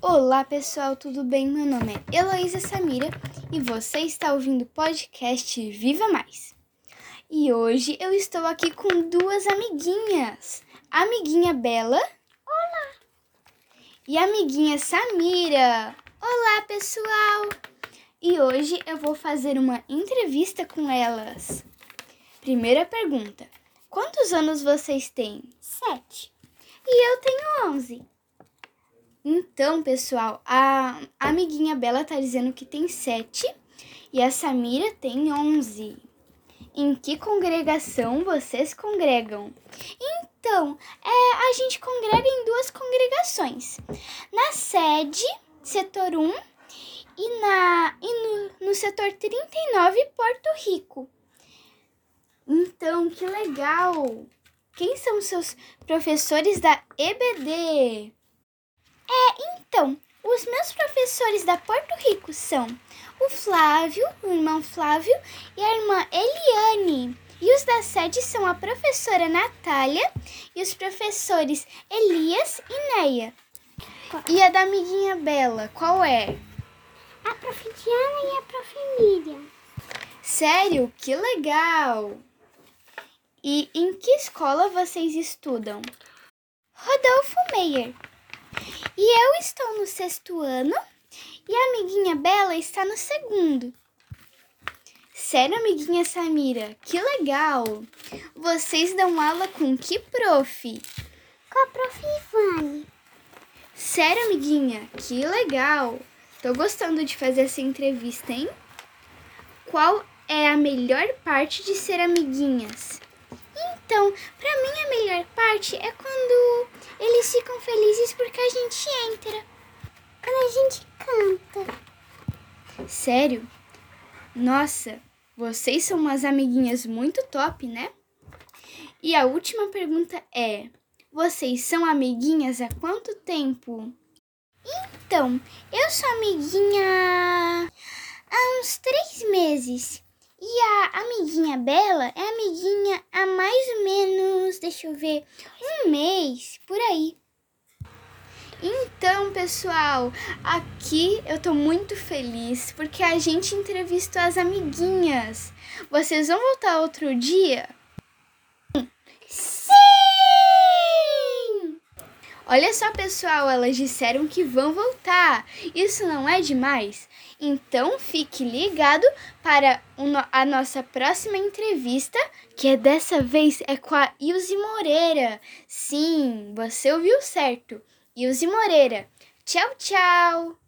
Olá pessoal, tudo bem? Meu nome é Heloísa Samira e você está ouvindo o podcast Viva Mais. E hoje eu estou aqui com duas amiguinhas. A amiguinha Bela. Olá! E a amiguinha Samira. Olá pessoal! E hoje eu vou fazer uma entrevista com elas. Primeira pergunta: Quantos anos vocês têm? Sete. E eu tenho onze. Então, pessoal, a amiguinha Bela tá dizendo que tem sete e a Samira tem onze. Em que congregação vocês congregam? Então, é, a gente congrega em duas congregações. Na sede, setor 1, e, na, e no, no setor 39, Porto Rico. Então, que legal! Quem são seus professores da EBD? É, então, os meus professores da Porto Rico são o Flávio, o irmão Flávio e a irmã Eliane. E os da sede são a professora Natália e os professores Elias e Neia. E a da amiguinha Bela, qual é? A prof. Diana e a prof. Miriam. Sério? Que legal! E em que escola vocês estudam? Rodolfo Meyer. E eu estou no sexto ano e a amiguinha Bela está no segundo. Sério, amiguinha Samira, que legal! Vocês dão aula com que prof? Com a prof. Ivane. Sério, amiguinha, que legal! Tô gostando de fazer essa entrevista, hein? Qual é a melhor parte de ser amiguinhas? Então, pra mim a melhor parte é quando eles ficam felizes porque a gente entra. Quando a gente canta. Sério? Nossa, vocês são umas amiguinhas muito top, né? E a última pergunta é: vocês são amiguinhas há quanto tempo? Então, eu sou amiguinha há uns três meses. E a amiguinha Bela é amiguinha há mais ou menos, deixa eu ver, um mês, por aí. Então, pessoal, aqui eu tô muito feliz porque a gente entrevistou as amiguinhas. Vocês vão voltar outro dia? Sim! Olha só, pessoal, elas disseram que vão voltar. Isso não é demais? Então fique ligado para a nossa próxima entrevista, que é dessa vez é com a Ilse Moreira. Sim, você ouviu certo. Ilse Moreira. Tchau, tchau!